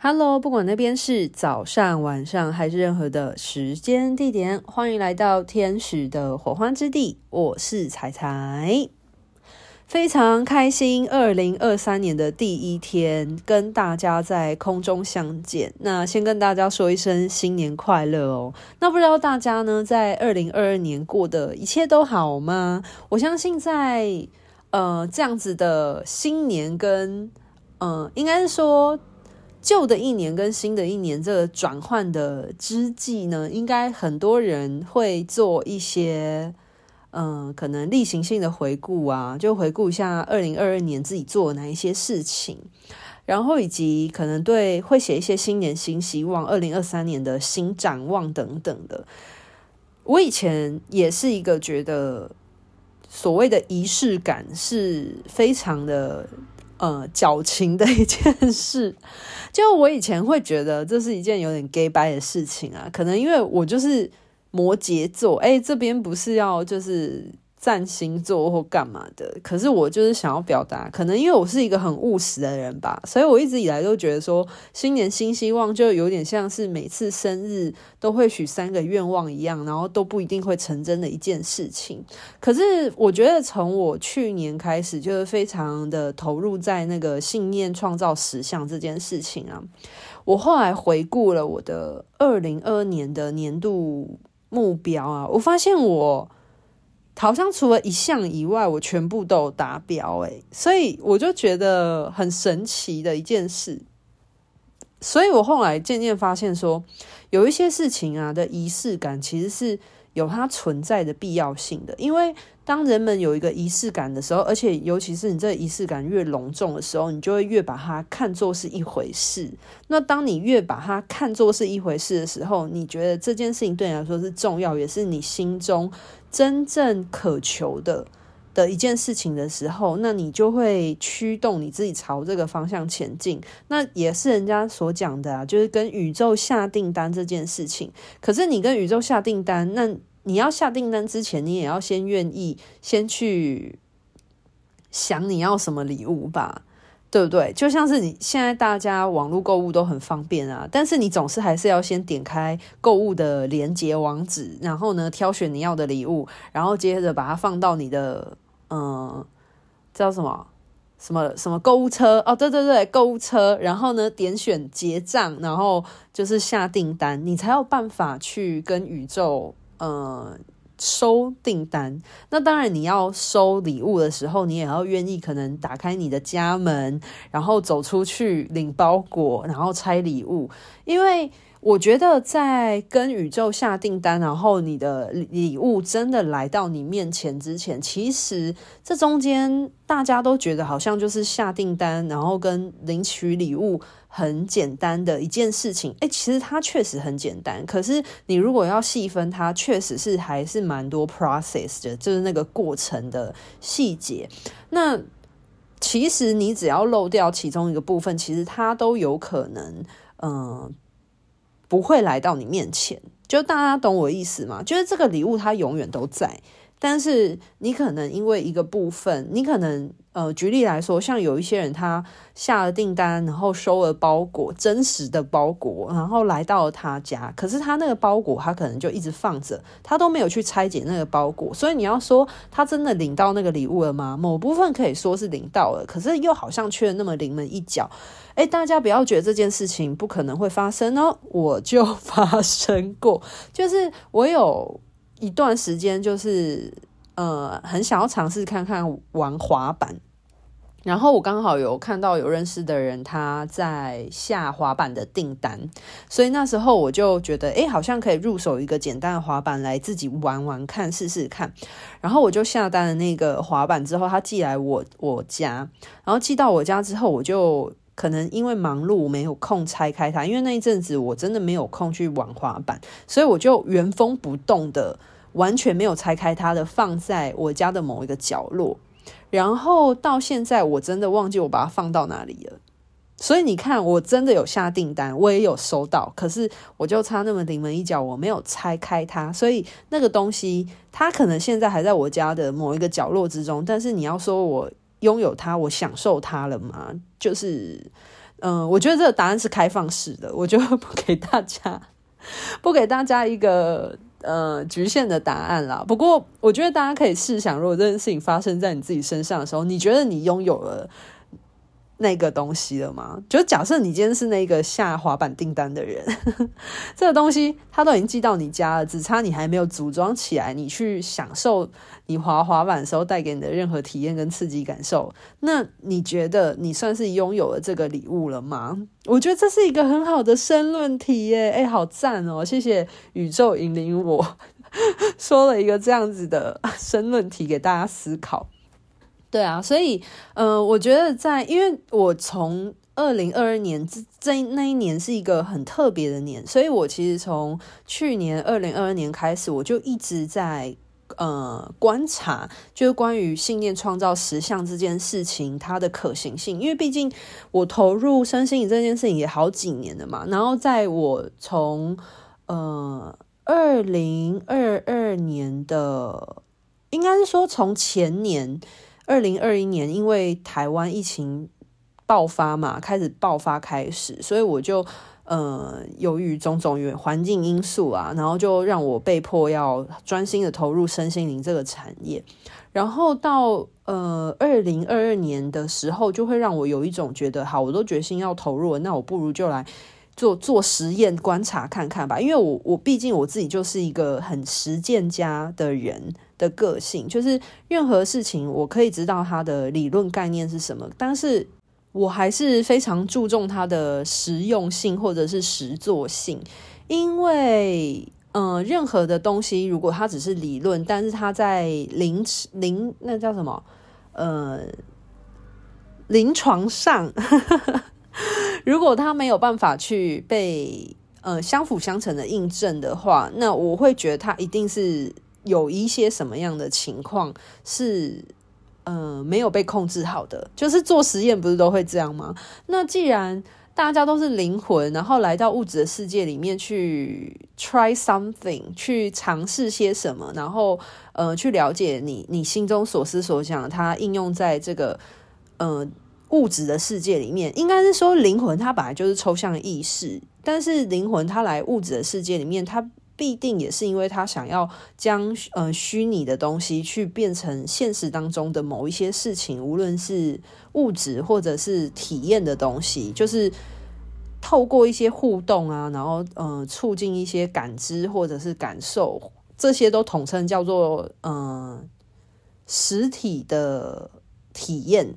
Hello，不管那边是早上、晚上还是任何的时间地点，欢迎来到天使的火花之地。我是彩彩，非常开心，二零二三年的第一天跟大家在空中相见。那先跟大家说一声新年快乐哦。那不知道大家呢，在二零二二年过得一切都好吗？我相信在呃这样子的新年跟呃，应该是说。旧的一年跟新的一年这个转换的之际呢，应该很多人会做一些，嗯、可能例行性的回顾啊，就回顾一下二零二二年自己做哪一些事情，然后以及可能对会写一些新年新希望、二零二三年的新展望等等的。我以前也是一个觉得所谓的仪式感是非常的。呃，矫情的一件事，就我以前会觉得这是一件有点 gay 掰的事情啊，可能因为我就是摩羯座，哎，这边不是要就是。占星座或干嘛的，可是我就是想要表达，可能因为我是一个很务实的人吧，所以我一直以来都觉得说，新年新希望就有点像是每次生日都会许三个愿望一样，然后都不一定会成真的一件事情。可是我觉得从我去年开始，就是非常的投入在那个信念创造实相这件事情啊。我后来回顾了我的二零二二年的年度目标啊，我发现我。好像除了一项以外，我全部都有达标哎，所以我就觉得很神奇的一件事。所以我后来渐渐发现说，有一些事情啊的仪式感其实是有它存在的必要性的。因为当人们有一个仪式感的时候，而且尤其是你这仪式感越隆重的时候，你就会越把它看作是一回事。那当你越把它看作是一回事的时候，你觉得这件事情对你来说是重要，也是你心中。真正渴求的的一件事情的时候，那你就会驱动你自己朝这个方向前进。那也是人家所讲的啊，就是跟宇宙下订单这件事情。可是你跟宇宙下订单，那你要下订单之前，你也要先愿意先去想你要什么礼物吧。对不对？就像是你现在大家网络购物都很方便啊，但是你总是还是要先点开购物的连接网址，然后呢，挑选你要的礼物，然后接着把它放到你的嗯，叫什么什么什么购物车哦，对对对，购物车，然后呢，点选结账，然后就是下订单，你才有办法去跟宇宙嗯。收订单，那当然你要收礼物的时候，你也要愿意可能打开你的家门，然后走出去领包裹，然后拆礼物，因为。我觉得在跟宇宙下订单，然后你的礼物真的来到你面前之前，其实这中间大家都觉得好像就是下订单，然后跟领取礼物很简单的一件事情。诶，其实它确实很简单，可是你如果要细分它，确实是还是蛮多 process 的，就是那个过程的细节。那其实你只要漏掉其中一个部分，其实它都有可能，嗯、不会来到你面前，就大家懂我意思吗？就是这个礼物它永远都在，但是你可能因为一个部分，你可能。呃，举例来说，像有一些人他下了订单，然后收了包裹，真实的包裹，然后来到了他家，可是他那个包裹他可能就一直放着，他都没有去拆解那个包裹，所以你要说他真的领到那个礼物了吗？某部分可以说是领到了，可是又好像缺了那么临门一脚。诶，大家不要觉得这件事情不可能会发生哦，我就 发生过，就是我有一段时间就是呃很想要尝试看看玩滑板。然后我刚好有看到有认识的人他在下滑板的订单，所以那时候我就觉得，诶，好像可以入手一个简单的滑板来自己玩玩看，试试看。然后我就下单了那个滑板之后，他寄来我我家，然后寄到我家之后，我就可能因为忙碌没有空拆开它，因为那一阵子我真的没有空去玩滑板，所以我就原封不动的完全没有拆开它的放在我家的某一个角落。然后到现在，我真的忘记我把它放到哪里了。所以你看，我真的有下订单，我也有收到，可是我就差那么临门一脚，我没有拆开它。所以那个东西，它可能现在还在我家的某一个角落之中。但是你要说我拥有它，我享受它了吗？就是嗯，我觉得这个答案是开放式的，我就 不给大家，不给大家一个呃局限的答案啦。不过，我觉得大家可以试想，如果这件事情发生在你自己身上的时候，你觉得你拥有了那个东西了吗？就假设你今天是那个下滑板订单的人，这个东西它都已经寄到你家了，只差你还没有组装起来，你去享受你滑滑板的时候带给你的任何体验跟刺激感受。那你觉得你算是拥有了这个礼物了吗？我觉得这是一个很好的申论题耶，哎，好赞哦！谢谢宇宙引领我 说了一个这样子的申论题给大家思考。对啊，所以，呃，我觉得在，因为我从二零二二年这这那一年是一个很特别的年，所以我其实从去年二零二二年开始，我就一直在呃观察，就是关于信念创造实相这件事情它的可行性，因为毕竟我投入身心灵这件事情也好几年了嘛，然后在我从呃二零二二年的，应该是说从前年。二零二一年，因为台湾疫情爆发嘛，开始爆发开始，所以我就呃，由于种种原环境因素啊，然后就让我被迫要专心的投入身心灵这个产业。然后到呃二零二二年的时候，就会让我有一种觉得，好，我都决心要投入，那我不如就来做做实验观察看看吧。因为我我毕竟我自己就是一个很实践家的人。的个性就是任何事情我可以知道它的理论概念是什么，但是我还是非常注重它的实用性或者是实作性，因为嗯、呃，任何的东西如果它只是理论，但是它在临临那叫什么呃临床上，如果它没有办法去被呃相辅相成的印证的话，那我会觉得它一定是。有一些什么样的情况是呃没有被控制好的？就是做实验不是都会这样吗？那既然大家都是灵魂，然后来到物质的世界里面去 try something，去尝试些什么，然后呃去了解你你心中所思所想，它应用在这个呃物质的世界里面，应该是说灵魂它本来就是抽象意识，但是灵魂它来物质的世界里面，它。必定也是因为他想要将呃虚拟的东西去变成现实当中的某一些事情，无论是物质或者是体验的东西，就是透过一些互动啊，然后呃促进一些感知或者是感受，这些都统称叫做呃实体的体验。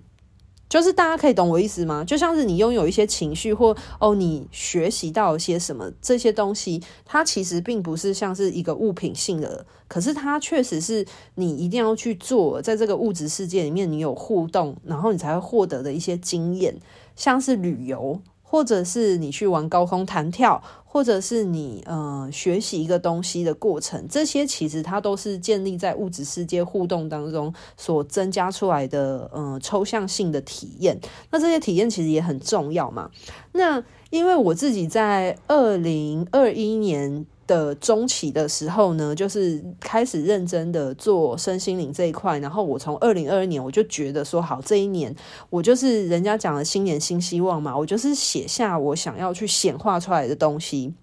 就是大家可以懂我意思吗？就像是你拥有一些情绪，或哦，你学习到一些什么这些东西，它其实并不是像是一个物品性的，可是它确实是你一定要去做，在这个物质世界里面，你有互动，然后你才会获得的一些经验，像是旅游。或者是你去玩高空弹跳，或者是你呃学习一个东西的过程，这些其实它都是建立在物质世界互动当中所增加出来的呃抽象性的体验。那这些体验其实也很重要嘛。那因为我自己在二零二一年。的中期的时候呢，就是开始认真的做身心灵这一块。然后我从二零二二年我就觉得说，好，这一年我就是人家讲的新年新希望嘛，我就是写下我想要去显化出来的东西。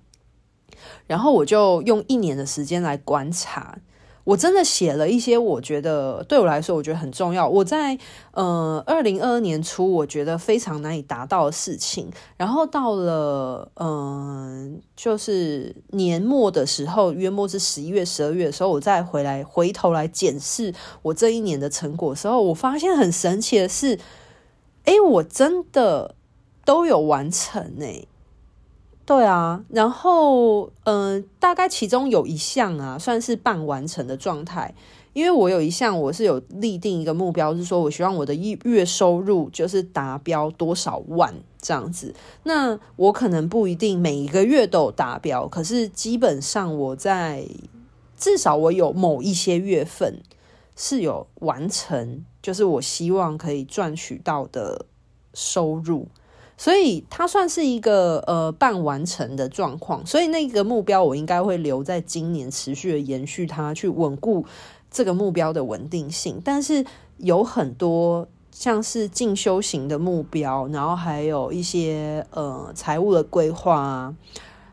然后我就用一年的时间来观察。我真的写了一些，我觉得对我来说，我觉得很重要。我在呃二零二二年初，我觉得非常难以达到的事情，然后到了嗯、就是年末的时候，约莫是十一月、十二月的时候，我再回来回头来检视我这一年的成果的时候，我发现很神奇的是，诶，我真的都有完成诶。对啊，然后嗯、大概其中有一项啊，算是半完成的状态。因为我有一项，我是有立定一个目标，是说我希望我的月收入就是达标多少万这样子。那我可能不一定每一个月都有达标，可是基本上我在至少我有某一些月份是有完成，就是我希望可以赚取到的收入。所以它算是一个呃半完成的状况，所以那个目标我应该会留在今年持续的延续它，去稳固这个目标的稳定性。但是有很多像是进修型的目标，然后还有一些呃财务的规划啊，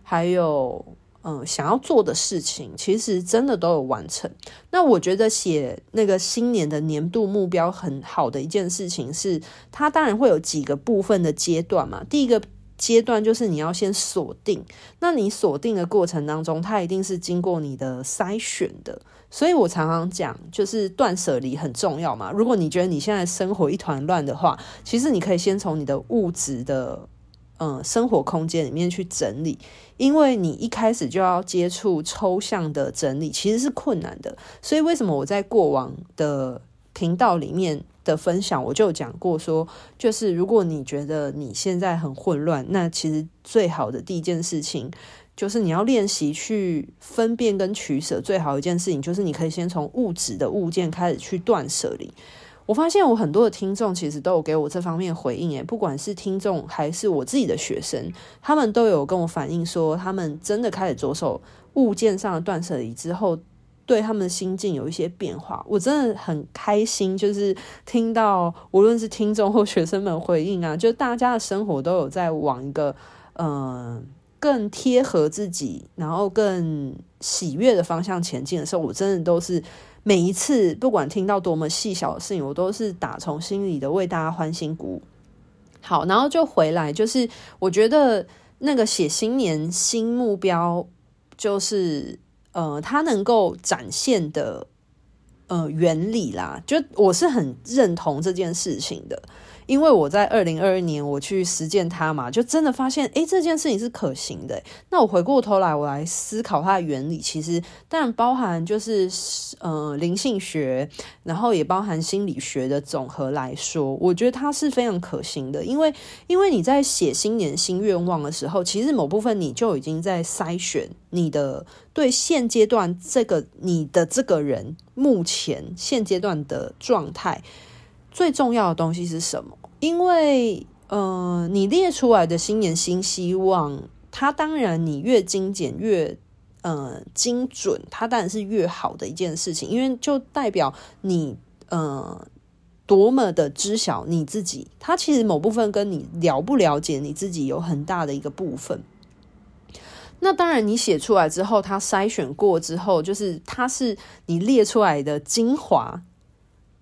还有嗯、想要做的事情，其实真的都有完成。那我觉得写那个新年的年度目标很好的一件事情是，它当然会有几个部分的阶段嘛。第一个阶段就是你要先锁定，那你锁定的过程当中，它一定是经过你的筛选的。所以我常常讲，就是断舍离很重要嘛。如果你觉得你现在生活一团乱的话，其实你可以先从你的物质的嗯生活空间里面去整理，因为你一开始就要接触抽象的整理，其实是困难的。所以为什么我在过往的频道里面的分享，我就讲过说，就是如果你觉得你现在很混乱，那其实最好的第一件事情。就是你要练习去分辨跟取舍，最好一件事情就是你可以先从物质的物件开始去断舍离。我发现我很多的听众其实都有给我这方面回应，诶，不管是听众还是我自己的学生，他们都有跟我反映说，他们真的开始着手物件上的断舍离之后，对他们的心境有一些变化。我真的很开心，就是听到无论是听众或学生们回应啊，就大家的生活都有在往一个嗯。更贴合自己，然后更喜悦的方向前进的时候，我真的都是每一次，不管听到多么细小的事情，我都是打从心里的为大家欢欣鼓舞。好，然后就回来，就是我觉得那个写新年新目标，就是呃，它能够展现的呃原理啦，就我是很认同这件事情的。因为我在二零二二年我去实践它嘛，就真的发现，诶，这件事情是可行的。那我回过头来，我来思考它的原理，其实当然包含就是，呃，灵性学，然后也包含心理学的总和来说，我觉得它是非常可行的。因为，因为你在写新年新愿望的时候，其实某部分你就已经在筛选你的对现阶段这个你的这个人目前现阶段的状态。最重要的东西是什么？因为，呃，你列出来的新年新希望，它当然你越精简越，呃，精准，它当然是越好的一件事情，因为就代表你，呃，多么的知晓你自己。它其实某部分跟你了不了解你自己有很大的一个部分。那当然，你写出来之后，它筛选过之后，就是它是你列出来的精华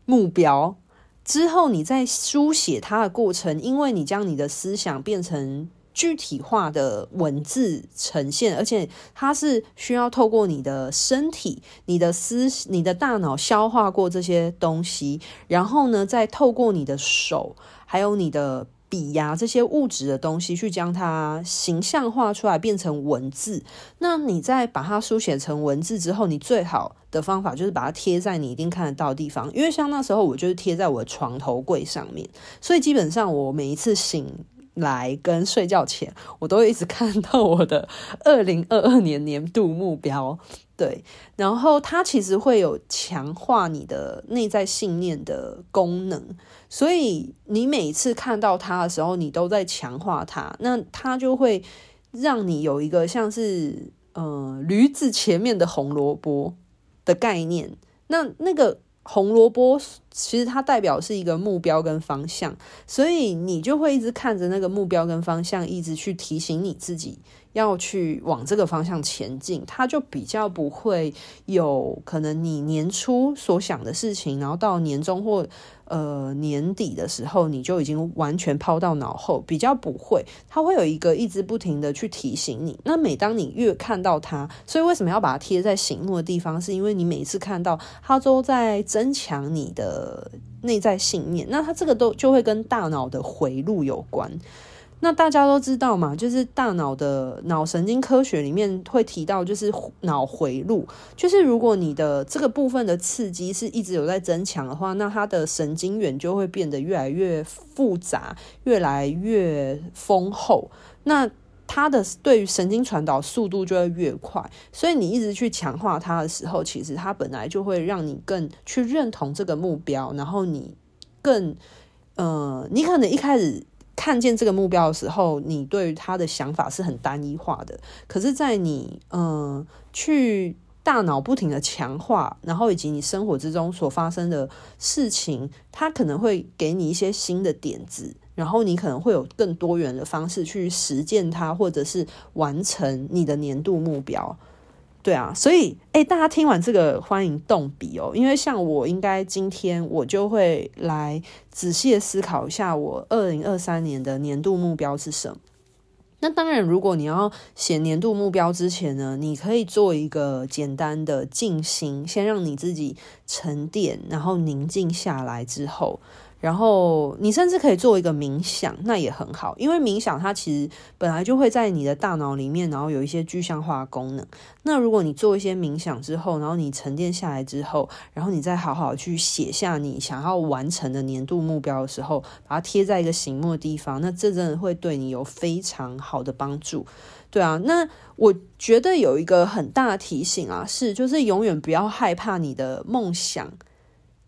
目标。之后，你在书写它的过程，因为你将你的思想变成具体化的文字呈现，而且它是需要透过你的身体、你的思、你的大脑消化过这些东西，然后呢，再透过你的手，还有你的。笔呀，这些物质的东西，去将它形象化出来，变成文字。那你在把它书写成文字之后，你最好的方法就是把它贴在你一定看得到的地方。因为像那时候，我就是贴在我的床头柜上面，所以基本上我每一次醒来跟睡觉前，我都一直看到我的 二零二二年年度目标。对，然后它其实会有强化你的内在信念的功能，所以你每次看到它的时候，你都在强化它，那它就会让你有一个像是呃驴子前面的红萝卜的概念，那那个。红萝卜其实它代表是一个目标跟方向，所以你就会一直看着那个目标跟方向，一直去提醒你自己要去往这个方向前进，它就比较不会有可能你年初所想的事情，然后到年终或。呃，年底的时候你就已经完全抛到脑后，比较不会，它会有一个一直不停的去提醒你。那每当你越看到它，所以为什么要把它贴在醒目的地方？是因为你每次看到它都在增强你的呃内在信念。那它这个都就会跟大脑的回路有关。那大家都知道嘛，就是大脑的脑神经科学里面会提到，就是脑回路，就是如果你的这个部分的刺激是一直有在增强的话，那它的神经元就会变得越来越复杂，越来越丰厚，那它的对于神经传导速度就会越快。所以你一直去强化它的时候，其实它本来就会让你更去认同这个目标，然后你更呃，你可能一开始。看见这个目标的时候，你对于他的想法是很单一化的。可是，在你、呃、去大脑不停的强化，然后以及你生活之中所发生的事情，它可能会给你一些新的点子，然后你可能会有更多元的方式去实践它，或者是完成你的年度目标。对啊，所以诶，大家听完这个欢迎动笔哦，因为像我应该今天我就会来仔细的思考一下，我二零二三年的年度目标是什么。那当然，如果你要写年度目标之前呢，你可以做一个简单的静心，先让你自己沉淀，然后宁静下来之后。然后你甚至可以做一个冥想，那也很好，因为冥想它其实本来就会在你的大脑里面，然后有一些具象化功能。那如果你做一些冥想之后，然后你沉淀下来之后，然后你再好好去写下你想要完成的年度目标的时候，把它贴在一个醒目的地方，那这真的会对你有非常好的帮助。对啊，那我觉得有一个很大的提醒啊，是就是永远不要害怕你的梦想，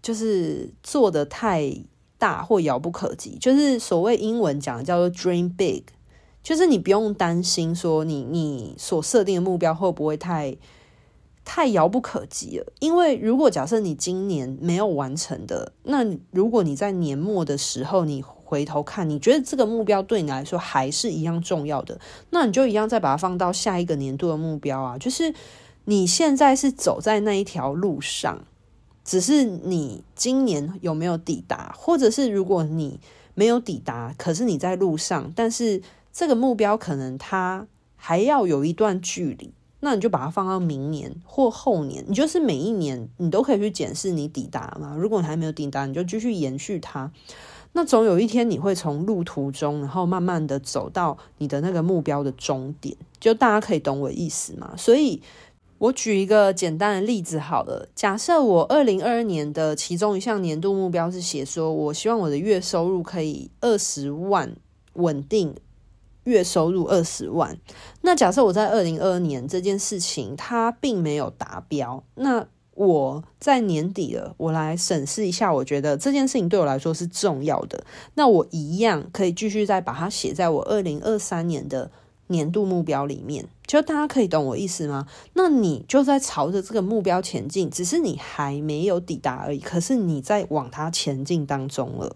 就是做得太。大或遥不可及，就是所谓英文讲的叫做 dream big，就是你不用担心说你你所设定的目标会不会太太遥不可及了。因为如果假设你今年没有完成的，那如果你在年末的时候你回头看，你觉得这个目标对你来说还是一样重要的，那你就一样再把它放到下一个年度的目标啊。就是你现在是走在那一条路上。只是你今年有没有抵达，或者是如果你没有抵达，可是你在路上，但是这个目标可能它还要有一段距离，那你就把它放到明年或后年，你就是每一年你都可以去检视你抵达嘛。如果你还没有抵达，你就继续延续它。那总有一天你会从路途中，然后慢慢的走到你的那个目标的终点，就大家可以懂我意思嘛。所以。我举一个简单的例子好了，假设我二零二二年的其中一项年度目标是写说，我希望我的月收入可以二十万，稳定月收入二十万。那假设我在二零二二年这件事情它并没有达标，那我在年底了，我来审视一下，我觉得这件事情对我来说是重要的，那我一样可以继续再把它写在我二零二三年的年度目标里面。就大家可以懂我意思吗？那你就在朝着这个目标前进，只是你还没有抵达而已。可是你在往它前进当中了。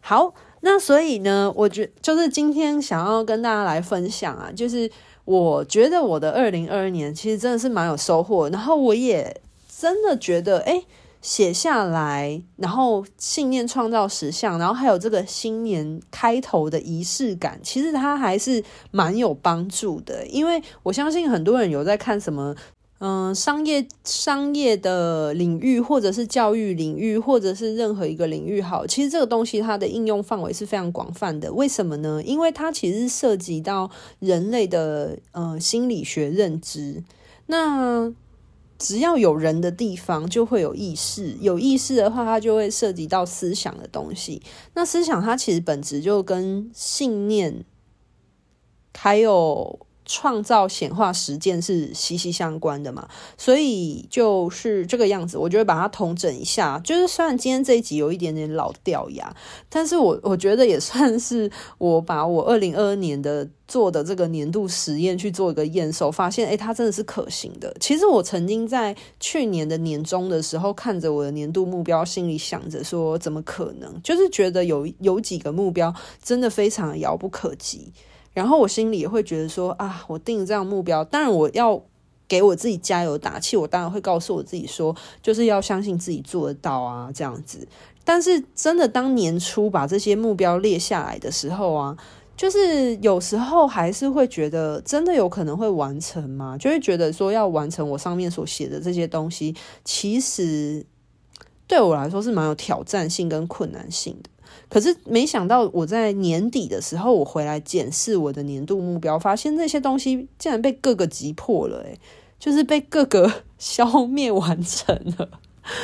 好，那所以呢，我觉就是今天想要跟大家来分享啊，就是我觉得我的二零二二年其实真的是蛮有收获，然后我也真的觉得，诶。写下来，然后信念创造实相，然后还有这个新年开头的仪式感，其实它还是蛮有帮助的。因为我相信很多人有在看什么，嗯、商业商业的领域，或者是教育领域，或者是任何一个领域，好，其实这个东西它的应用范围是非常广泛的。为什么呢？因为它其实涉及到人类的呃心理学认知。那只要有人的地方，就会有意识。有意识的话，它就会涉及到思想的东西。那思想它其实本质就跟信念，还有。创造显化实践是息息相关的嘛，所以就是这个样子。我觉得把它统整一下。就是虽然今天这一集有一点点老掉牙，但是我我觉得也算是我把我二零二二年的做的这个年度实验去做一个验收，发现诶，它真的是可行的。其实我曾经在去年的年终的时候，看着我的年度目标，心里想着说，怎么可能？就是觉得有有几个目标真的非常遥不可及。然后我心里也会觉得说啊，我定这样目标，当然我要给我自己加油打气，我当然会告诉我自己说，就是要相信自己做得到啊，这样子。但是真的当年初把这些目标列下来的时候啊，就是有时候还是会觉得真的有可能会完成吗？就会觉得说要完成我上面所写的这些东西，其实对我来说是蛮有挑战性跟困难性的。可是没想到，我在年底的时候，我回来检视我的年度目标，发现那些东西竟然被各个击破了，诶，就是被各个消灭完成了。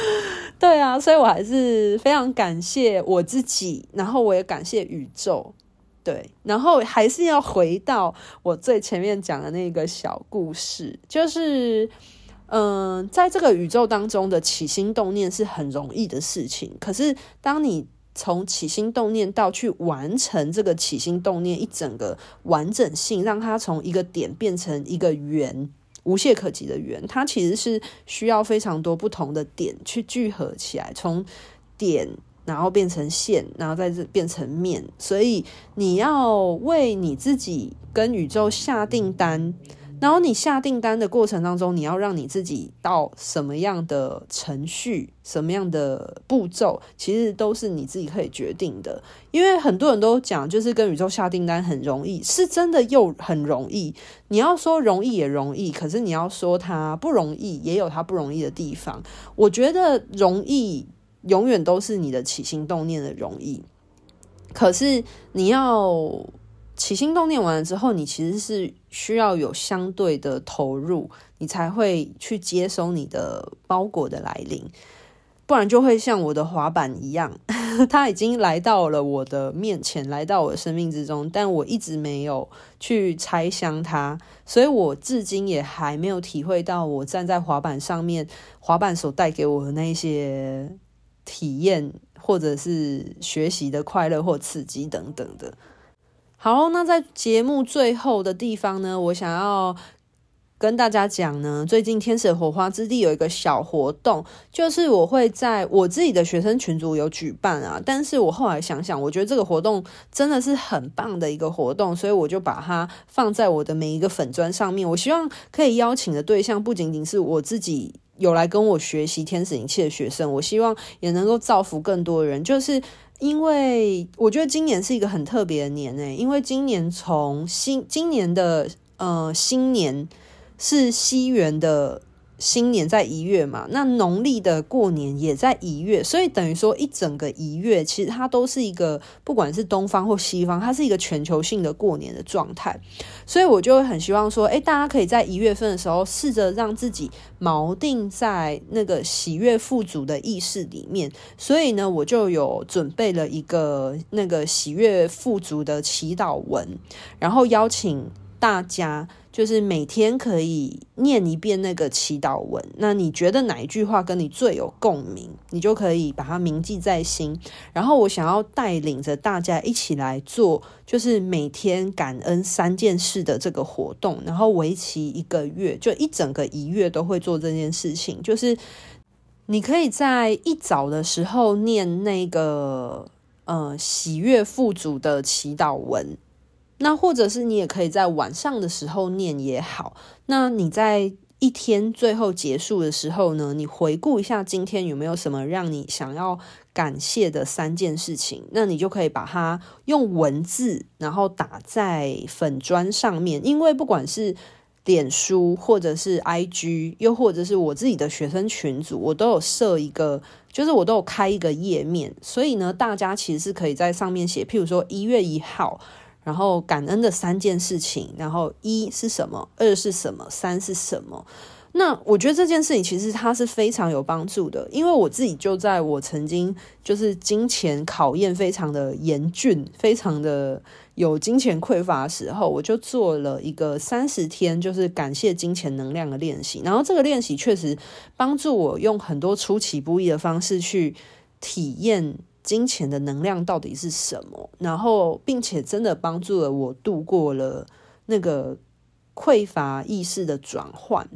对啊，所以我还是非常感谢我自己，然后我也感谢宇宙。对，然后还是要回到我最前面讲的那个小故事，就是，嗯，在这个宇宙当中的起心动念是很容易的事情，可是当你从起心动念到去完成这个起心动念一整个完整性，让它从一个点变成一个圆，无懈可击的圆，它其实是需要非常多不同的点去聚合起来，从点然后变成线，然后再变成面，所以你要为你自己跟宇宙下订单。然后你下订单的过程当中，你要让你自己到什么样的程序、什么样的步骤，其实都是你自己可以决定的。因为很多人都讲，就是跟宇宙下订单很容易，是真的又很容易。你要说容易也容易，可是你要说它不容易，也有它不容易的地方。我觉得容易永远都是你的起心动念的容易，可是你要。起心动念完了之后，你其实是需要有相对的投入，你才会去接收你的包裹的来临，不然就会像我的滑板一样，它已经来到了我的面前，来到我的生命之中，但我一直没有去拆箱它，所以我至今也还没有体会到我站在滑板上面，滑板所带给我的那些体验，或者是学习的快乐或刺激等等的。好，那在节目最后的地方呢，我想要跟大家讲呢，最近天使火花之地有一个小活动，就是我会在我自己的学生群组有举办啊，但是我后来想想，我觉得这个活动真的是很棒的一个活动，所以我就把它放在我的每一个粉砖上面。我希望可以邀请的对象不仅仅是我自己有来跟我学习天使灵气的学生，我希望也能够造福更多人，就是。因为我觉得今年是一个很特别的年诶，因为今年从新今年的呃新年是西元的。新年在一月嘛，那农历的过年也在一月，所以等于说一整个一月，其实它都是一个不管是东方或西方，它是一个全球性的过年的状态。所以我就会很希望说，诶，大家可以在一月份的时候，试着让自己锚定在那个喜悦富足的意识里面。所以呢，我就有准备了一个那个喜悦富足的祈祷文，然后邀请大家。就是每天可以念一遍那个祈祷文，那你觉得哪一句话跟你最有共鸣，你就可以把它铭记在心。然后我想要带领着大家一起来做，就是每天感恩三件事的这个活动，然后为期一个月，就一整个一月都会做这件事情。就是你可以在一早的时候念那个呃喜悦富足的祈祷文。那或者是你也可以在晚上的时候念也好。那你在一天最后结束的时候呢，你回顾一下今天有没有什么让你想要感谢的三件事情，那你就可以把它用文字，然后打在粉砖上面。因为不管是脸书或者是 IG，又或者是我自己的学生群组，我都有设一个，就是我都有开一个页面，所以呢，大家其实是可以在上面写，譬如说一月一号。然后感恩的三件事情，然后一是什么，二是什么，三是什么？那我觉得这件事情其实它是非常有帮助的，因为我自己就在我曾经就是金钱考验非常的严峻，非常的有金钱匮乏的时候，我就做了一个三十天就是感谢金钱能量的练习，然后这个练习确实帮助我用很多出其不意的方式去体验。金钱的能量到底是什么？然后，并且真的帮助了我度过了那个匮乏意识的转换，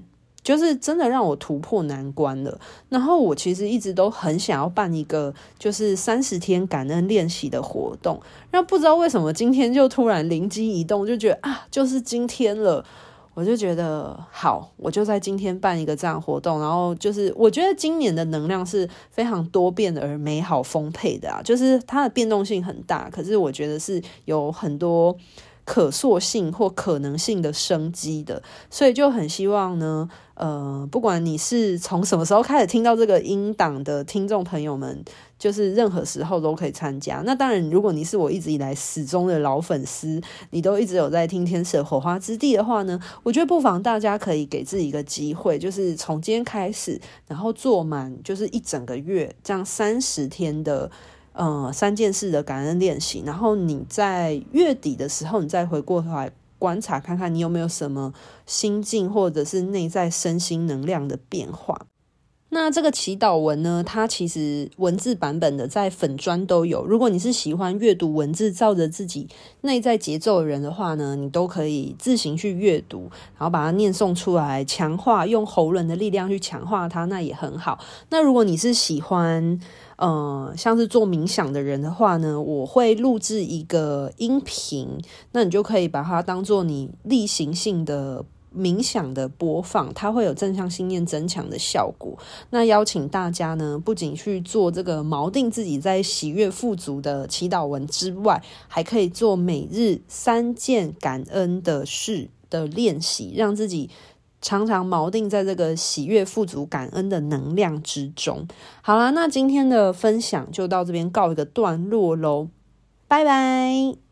就是真的让我突破难关了。然后，我其实一直都很想要办一个就是三十天感恩练习的活动，那不知道为什么今天就突然灵机一动，就觉得啊，就是今天了。我就觉得好，我就在今天办一个这样活动，然后就是我觉得今年的能量是非常多变的而美好丰沛的啊，就是它的变动性很大，可是我觉得是有很多可塑性或可能性的生机的，所以就很希望呢，呃，不管你是从什么时候开始听到这个音档的听众朋友们。就是任何时候都可以参加。那当然，如果你是我一直以来始终的老粉丝，你都一直有在听天使火花之地的话呢，我觉得不妨大家可以给自己一个机会，就是从今天开始，然后做满就是一整个月这样三十天的呃三件事的感恩练习。然后你在月底的时候，你再回过头来观察看看，你有没有什么心境或者是内在身心能量的变化。那这个祈祷文呢，它其实文字版本的在粉专都有。如果你是喜欢阅读文字，照着自己内在节奏的人的话呢，你都可以自行去阅读，然后把它念诵出来，强化用喉咙的力量去强化它，那也很好。那如果你是喜欢，呃，像是做冥想的人的话呢，我会录制一个音频，那你就可以把它当做你例行性的冥想的播放，它会有正向信念增强的效果。那邀请大家呢，不仅去做这个锚定自己在喜悦富足的祈祷文之外，还可以做每日三件感恩的事的练习，让自己。常常锚定在这个喜悦、富足、感恩的能量之中。好啦，那今天的分享就到这边告一个段落喽，拜拜。